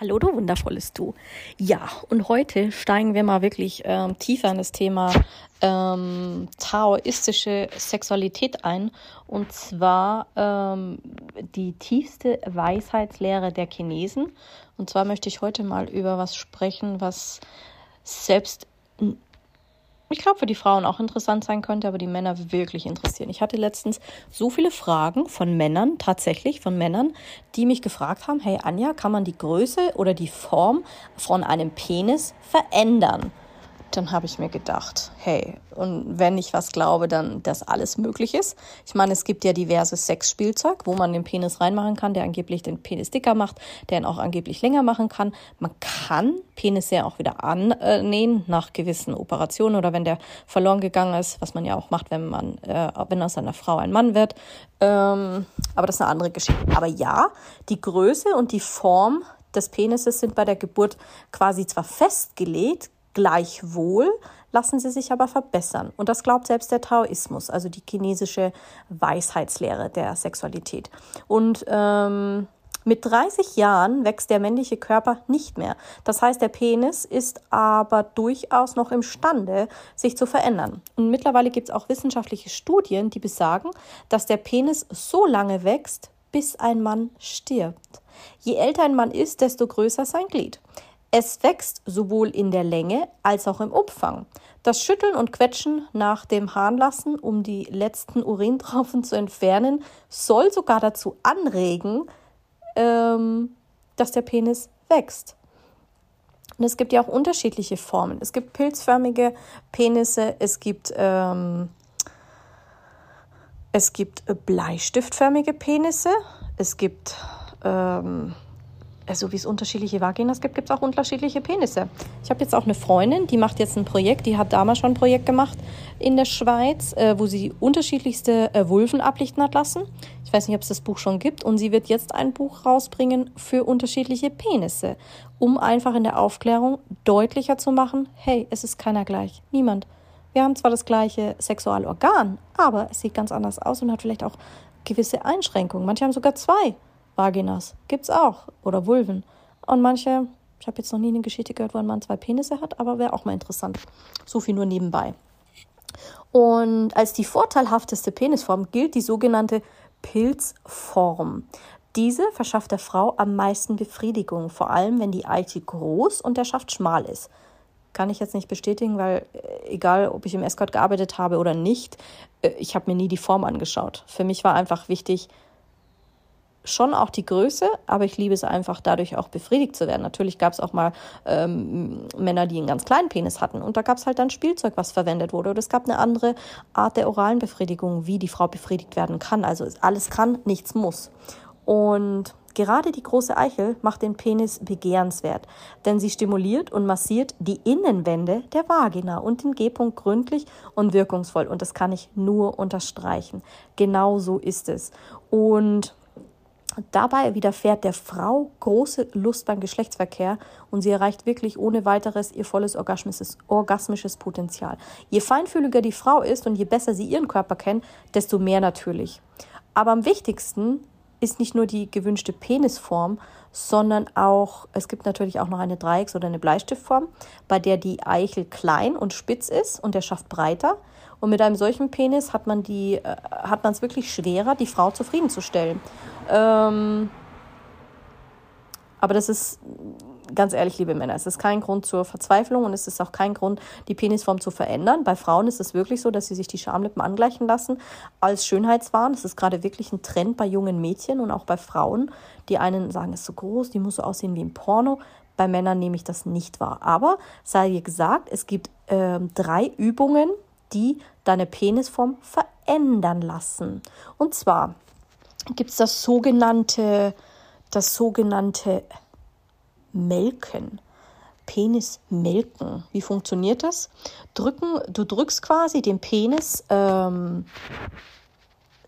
Hallo, du wundervolles Du. Ja, und heute steigen wir mal wirklich ähm, tiefer in das Thema ähm, taoistische Sexualität ein. Und zwar ähm, die tiefste Weisheitslehre der Chinesen. Und zwar möchte ich heute mal über was sprechen, was selbst ich glaube, für die Frauen auch interessant sein könnte, aber die Männer wirklich interessieren. Ich hatte letztens so viele Fragen von Männern, tatsächlich von Männern, die mich gefragt haben, hey Anja, kann man die Größe oder die Form von einem Penis verändern? Dann habe ich mir gedacht, hey, und wenn ich was glaube, dann, dass alles möglich ist. Ich meine, es gibt ja diverse Sexspielzeug, wo man den Penis reinmachen kann, der angeblich den Penis dicker macht, der ihn auch angeblich länger machen kann. Man kann Penis ja auch wieder annähen nach gewissen Operationen oder wenn der verloren gegangen ist, was man ja auch macht, wenn man, äh, wenn aus einer Frau ein Mann wird. Ähm, aber das ist eine andere Geschichte. Aber ja, die Größe und die Form des Penises sind bei der Geburt quasi zwar festgelegt, Gleichwohl lassen sie sich aber verbessern. Und das glaubt selbst der Taoismus, also die chinesische Weisheitslehre der Sexualität. Und ähm, mit 30 Jahren wächst der männliche Körper nicht mehr. Das heißt, der Penis ist aber durchaus noch imstande, sich zu verändern. Und mittlerweile gibt es auch wissenschaftliche Studien, die besagen, dass der Penis so lange wächst, bis ein Mann stirbt. Je älter ein Mann ist, desto größer sein Glied. Es wächst sowohl in der Länge als auch im Umfang. Das Schütteln und Quetschen nach dem Harnlassen, um die letzten Urintropfen zu entfernen, soll sogar dazu anregen, ähm, dass der Penis wächst. Und es gibt ja auch unterschiedliche Formen. Es gibt pilzförmige Penisse, es gibt, ähm, es gibt bleistiftförmige Penisse, es gibt ähm, so wie es unterschiedliche Vaginas gibt, gibt es auch unterschiedliche Penisse. Ich habe jetzt auch eine Freundin, die macht jetzt ein Projekt, die hat damals schon ein Projekt gemacht in der Schweiz, äh, wo sie unterschiedlichste äh, Vulven ablichten hat lassen. Ich weiß nicht, ob es das Buch schon gibt. Und sie wird jetzt ein Buch rausbringen für unterschiedliche Penisse, um einfach in der Aufklärung deutlicher zu machen, hey, es ist keiner gleich. Niemand. Wir haben zwar das gleiche Sexualorgan, aber es sieht ganz anders aus und hat vielleicht auch gewisse Einschränkungen. Manche haben sogar zwei. Vaginas. Gibt's auch. Oder Vulven. Und manche, ich habe jetzt noch nie eine Geschichte gehört, wo ein Mann zwei Penisse hat, aber wäre auch mal interessant. So viel nur nebenbei. Und als die vorteilhafteste Penisform gilt die sogenannte Pilzform. Diese verschafft der Frau am meisten Befriedigung, vor allem wenn die Eichel groß und der Schaft schmal ist. Kann ich jetzt nicht bestätigen, weil äh, egal, ob ich im Escort gearbeitet habe oder nicht, äh, ich habe mir nie die Form angeschaut. Für mich war einfach wichtig, schon auch die Größe, aber ich liebe es einfach, dadurch auch befriedigt zu werden. Natürlich gab es auch mal ähm, Männer, die einen ganz kleinen Penis hatten und da gab es halt dann Spielzeug, was verwendet wurde. Oder es gab eine andere Art der oralen Befriedigung, wie die Frau befriedigt werden kann. Also alles kann, nichts muss. Und gerade die große Eichel macht den Penis begehrenswert, denn sie stimuliert und massiert die Innenwände der Vagina und den G-Punkt gründlich und wirkungsvoll. Und das kann ich nur unterstreichen. Genau so ist es. Und Dabei widerfährt der Frau große Lust beim Geschlechtsverkehr und sie erreicht wirklich ohne weiteres ihr volles orgasmisches, orgasmisches Potenzial. Je feinfühliger die Frau ist und je besser sie ihren Körper kennt, desto mehr natürlich. Aber am wichtigsten ist nicht nur die gewünschte Penisform, sondern auch, es gibt natürlich auch noch eine Dreiecks- oder eine Bleistiftform, bei der die Eichel klein und spitz ist und der Schaft breiter. Und mit einem solchen Penis hat man die, äh, es wirklich schwerer, die Frau zufriedenzustellen. Ähm, aber das ist ganz ehrlich, liebe Männer, es ist kein Grund zur Verzweiflung und es ist auch kein Grund, die Penisform zu verändern. Bei Frauen ist es wirklich so, dass sie sich die Schamlippen angleichen lassen als Schönheitswahn. Das ist gerade wirklich ein Trend bei jungen Mädchen und auch bei Frauen. Die einen sagen, es ist so groß, die muss so aussehen wie im Porno. Bei Männern nehme ich das nicht wahr. Aber sei dir gesagt, es gibt äh, drei Übungen, die deine Penisform verändern lassen. Und zwar gibt es das sogenannte, das sogenannte Melken. Penis melken. Wie funktioniert das? Drücken, du drückst quasi den Penis ähm,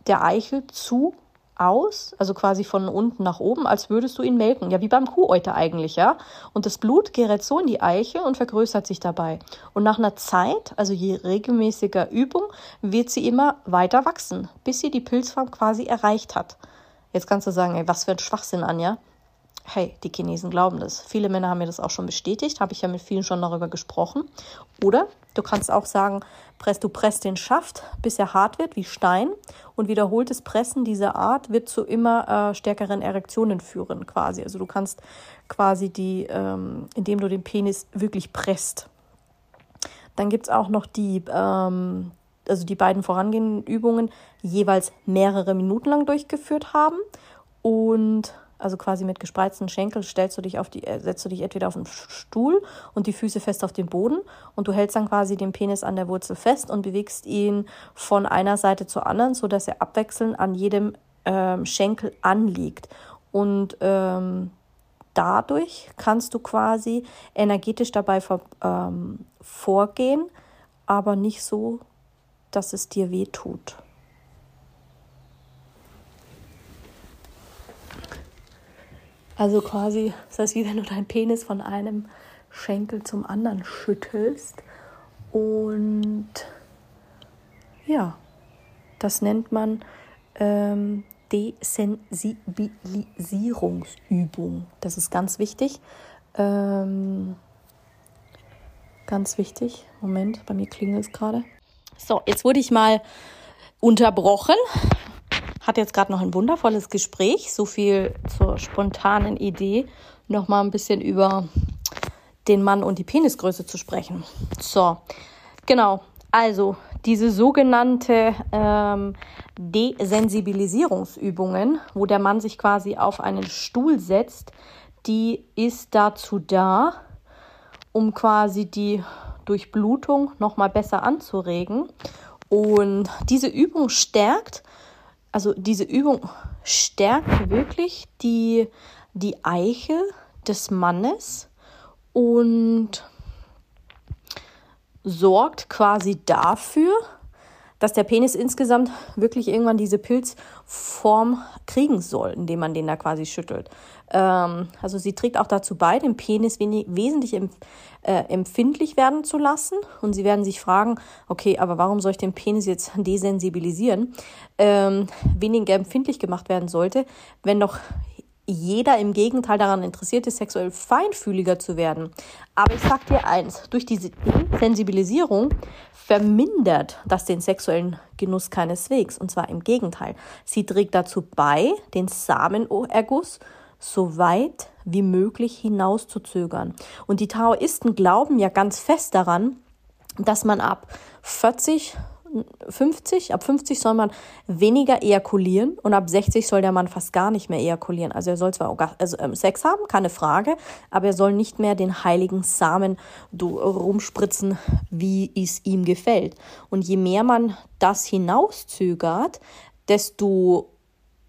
der Eichel zu aus, also quasi von unten nach oben, als würdest du ihn melken. Ja, wie beim Kuhäuter eigentlich, ja. Und das Blut gerät so in die Eiche und vergrößert sich dabei. Und nach einer Zeit, also je regelmäßiger Übung, wird sie immer weiter wachsen, bis sie die Pilzform quasi erreicht hat. Jetzt kannst du sagen, ey, was für ein Schwachsinn, Anja. Hey, die Chinesen glauben das. Viele Männer haben mir das auch schon bestätigt, habe ich ja mit vielen schon darüber gesprochen. Oder du kannst auch sagen, press, du presst den Schaft, bis er hart wird wie Stein und wiederholtes Pressen dieser Art wird zu immer äh, stärkeren Erektionen führen, quasi. Also du kannst quasi die, ähm, indem du den Penis wirklich presst. Dann gibt es auch noch die, ähm, also die beiden vorangehenden Übungen jeweils mehrere Minuten lang durchgeführt haben und also quasi mit gespreizten Schenkeln, stellst du dich auf die, äh, setzt du dich entweder auf den Stuhl und die Füße fest auf den Boden und du hältst dann quasi den Penis an der Wurzel fest und bewegst ihn von einer Seite zur anderen, so dass er abwechselnd an jedem ähm, Schenkel anliegt. Und ähm, dadurch kannst du quasi energetisch dabei vor, ähm, vorgehen, aber nicht so, dass es dir weh tut. Also quasi, das heißt, wie wenn du deinen Penis von einem Schenkel zum anderen schüttelst. Und ja, das nennt man ähm, Desensibilisierungsübung. Das ist ganz wichtig. Ähm, ganz wichtig. Moment, bei mir klingelt es gerade. So, jetzt wurde ich mal unterbrochen hatte jetzt gerade noch ein wundervolles Gespräch. So viel zur spontanen Idee, noch mal ein bisschen über den Mann und die Penisgröße zu sprechen. So, genau. Also diese sogenannte ähm, Desensibilisierungsübungen, wo der Mann sich quasi auf einen Stuhl setzt, die ist dazu da, um quasi die Durchblutung noch mal besser anzuregen. Und diese Übung stärkt also diese Übung stärkt wirklich die, die Eiche des Mannes und sorgt quasi dafür, dass der Penis insgesamt wirklich irgendwann diese Pilzform kriegen soll, indem man den da quasi schüttelt. Ähm, also sie trägt auch dazu bei, den Penis wesentlich empf äh, empfindlich werden zu lassen. Und sie werden sich fragen, okay, aber warum soll ich den Penis jetzt desensibilisieren? Ähm, weniger empfindlich gemacht werden sollte, wenn doch jeder im Gegenteil daran interessiert ist, sexuell feinfühliger zu werden. Aber ich sag dir eins, durch diese Sensibilisierung vermindert das den sexuellen Genuss keineswegs. Und zwar im Gegenteil. Sie trägt dazu bei, den Samenerguss so weit wie möglich hinauszuzögern. Und die Taoisten glauben ja ganz fest daran, dass man ab 40 50, ab 50 soll man weniger ejakulieren und ab 60 soll der Mann fast gar nicht mehr ejakulieren. Also er soll zwar also, ähm, Sex haben, keine Frage, aber er soll nicht mehr den heiligen Samen rumspritzen, wie es ihm gefällt. Und je mehr man das hinauszögert, desto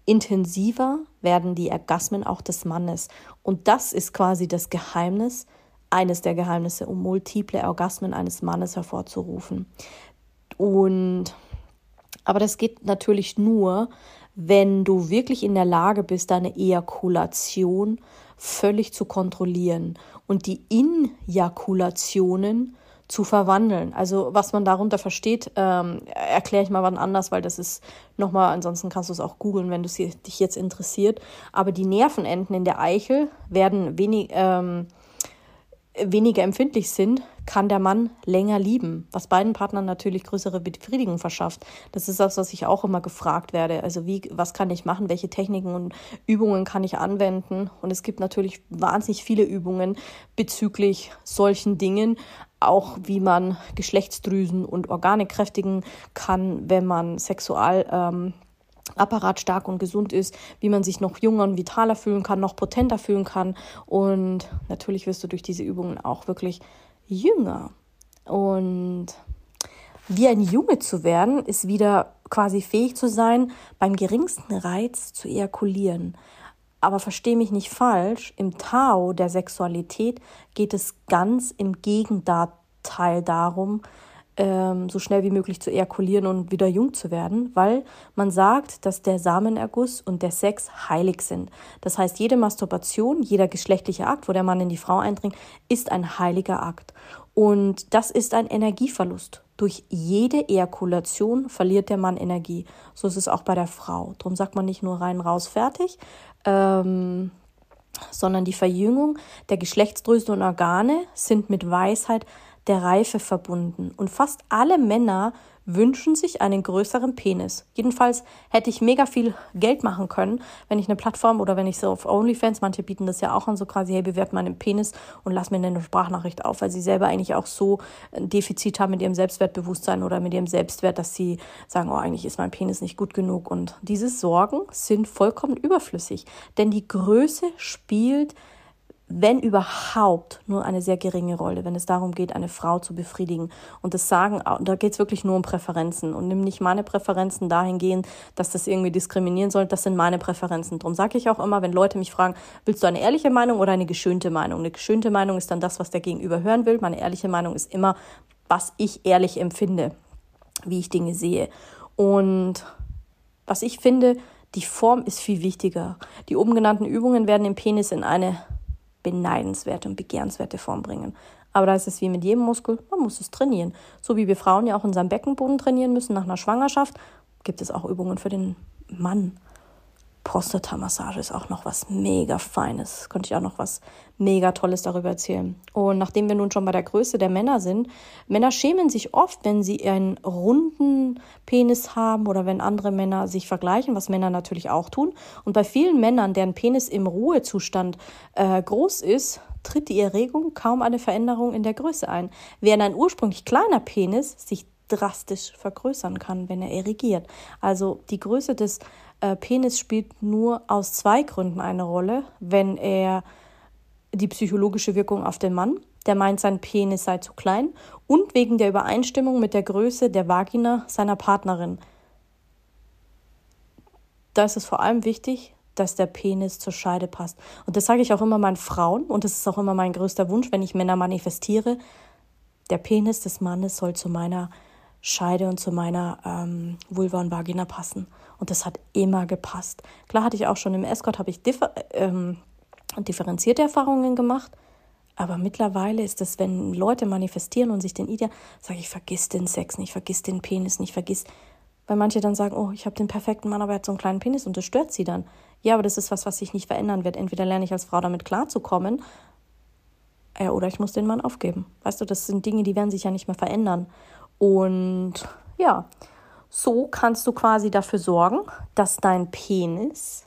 intensiver werden die Orgasmen auch des Mannes. Und das ist quasi das Geheimnis, eines der Geheimnisse, um multiple Orgasmen eines Mannes hervorzurufen. Und aber das geht natürlich nur, wenn du wirklich in der Lage bist, deine Ejakulation völlig zu kontrollieren und die Injakulationen zu verwandeln. Also was man darunter versteht, ähm, erkläre ich mal wann anders, weil das ist nochmal, ansonsten kannst du es auch googeln, wenn es dich jetzt interessiert. Aber die Nervenenden in der Eichel werden wenig, ähm, weniger empfindlich sind, kann der Mann länger lieben, was beiden Partnern natürlich größere Befriedigung verschafft. Das ist das, was ich auch immer gefragt werde. Also wie, was kann ich machen? Welche Techniken und Übungen kann ich anwenden? Und es gibt natürlich wahnsinnig viele Übungen bezüglich solchen Dingen, auch wie man Geschlechtsdrüsen und Organe kräftigen kann, wenn man Sexual ähm, Apparat stark und gesund ist, wie man sich noch jünger und vitaler fühlen kann, noch potenter fühlen kann. Und natürlich wirst du durch diese Übungen auch wirklich jünger. Und wie ein Junge zu werden, ist wieder quasi fähig zu sein, beim geringsten Reiz zu ejakulieren. Aber verstehe mich nicht falsch, im Tao der Sexualität geht es ganz im Gegenteil darum, ähm, so schnell wie möglich zu ejakulieren und wieder jung zu werden, weil man sagt, dass der Samenerguss und der Sex heilig sind. Das heißt, jede Masturbation, jeder geschlechtliche Akt, wo der Mann in die Frau eindringt, ist ein heiliger Akt. Und das ist ein Energieverlust. Durch jede Ejakulation verliert der Mann Energie. So ist es auch bei der Frau. Darum sagt man nicht nur rein, raus, fertig, ähm, sondern die Verjüngung der Geschlechtsdrüsen und Organe sind mit Weisheit der Reife verbunden. Und fast alle Männer wünschen sich einen größeren Penis. Jedenfalls hätte ich mega viel Geld machen können, wenn ich eine Plattform oder wenn ich so auf OnlyFans, manche bieten das ja auch an, so quasi, hey, bewerte meinen Penis und lass mir eine Sprachnachricht auf, weil sie selber eigentlich auch so ein Defizit haben mit ihrem Selbstwertbewusstsein oder mit ihrem Selbstwert, dass sie sagen, oh, eigentlich ist mein Penis nicht gut genug. Und diese Sorgen sind vollkommen überflüssig, denn die Größe spielt wenn überhaupt, nur eine sehr geringe Rolle, wenn es darum geht, eine Frau zu befriedigen. Und das sagen, da geht es wirklich nur um Präferenzen. Und nimm nicht meine Präferenzen dahingehend, dass das irgendwie diskriminieren soll. Das sind meine Präferenzen. Darum sage ich auch immer, wenn Leute mich fragen, willst du eine ehrliche Meinung oder eine geschönte Meinung? Eine geschönte Meinung ist dann das, was der Gegenüber hören will. Meine ehrliche Meinung ist immer, was ich ehrlich empfinde, wie ich Dinge sehe. Und was ich finde, die Form ist viel wichtiger. Die oben genannten Übungen werden den Penis in eine beneidenswerte und begehrenswerte Form bringen. Aber da ist es wie mit jedem Muskel, man muss es trainieren. So wie wir Frauen ja auch unseren Beckenboden trainieren müssen nach einer Schwangerschaft, gibt es auch Übungen für den Mann. Prostatamassage ist auch noch was mega Feines. Könnte ich auch noch was mega Tolles darüber erzählen. Und nachdem wir nun schon bei der Größe der Männer sind, Männer schämen sich oft, wenn sie einen runden Penis haben oder wenn andere Männer sich vergleichen, was Männer natürlich auch tun. Und bei vielen Männern, deren Penis im Ruhezustand äh, groß ist, tritt die Erregung kaum eine Veränderung in der Größe ein. Während ein ursprünglich kleiner Penis sich drastisch vergrößern kann, wenn er erregiert. Also die Größe des äh, Penis spielt nur aus zwei Gründen eine Rolle, wenn er die psychologische Wirkung auf den Mann, der meint, sein Penis sei zu klein, und wegen der Übereinstimmung mit der Größe der Vagina seiner Partnerin. Da ist es vor allem wichtig, dass der Penis zur Scheide passt. Und das sage ich auch immer meinen Frauen, und das ist auch immer mein größter Wunsch, wenn ich Männer manifestiere. Der Penis des Mannes soll zu meiner Scheide und zu meiner ähm, Vulva und Vagina passen. Und das hat immer gepasst. Klar hatte ich auch schon im Escort, habe ich differ ähm, differenzierte Erfahrungen gemacht. Aber mittlerweile ist es, wenn Leute manifestieren und sich den Ideal, sage ich, vergiss den Sex nicht, vergiss den Penis nicht, vergiss. Weil manche dann sagen, oh, ich habe den perfekten Mann, aber er hat so einen kleinen Penis und das stört sie dann. Ja, aber das ist was, was sich nicht verändern wird. Entweder lerne ich als Frau damit klarzukommen, ja, oder ich muss den Mann aufgeben. Weißt du, das sind Dinge, die werden sich ja nicht mehr verändern. Und ja, so kannst du quasi dafür sorgen, dass dein Penis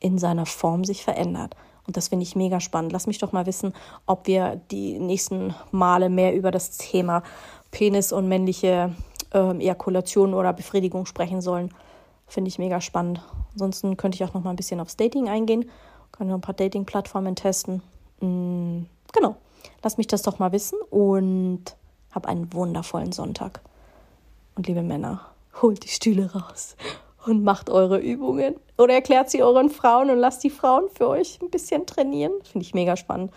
in seiner Form sich verändert. Und das finde ich mega spannend. Lass mich doch mal wissen, ob wir die nächsten Male mehr über das Thema Penis und männliche äh, Ejakulation oder Befriedigung sprechen sollen. Finde ich mega spannend. Ansonsten könnte ich auch noch mal ein bisschen aufs Dating eingehen. Können wir ein paar Dating-Plattformen testen. Mm, genau. Lass mich das doch mal wissen und hab einen wundervollen Sonntag. Und liebe Männer, holt die Stühle raus und macht eure Übungen. Oder erklärt sie euren Frauen und lasst die Frauen für euch ein bisschen trainieren. Finde ich mega spannend.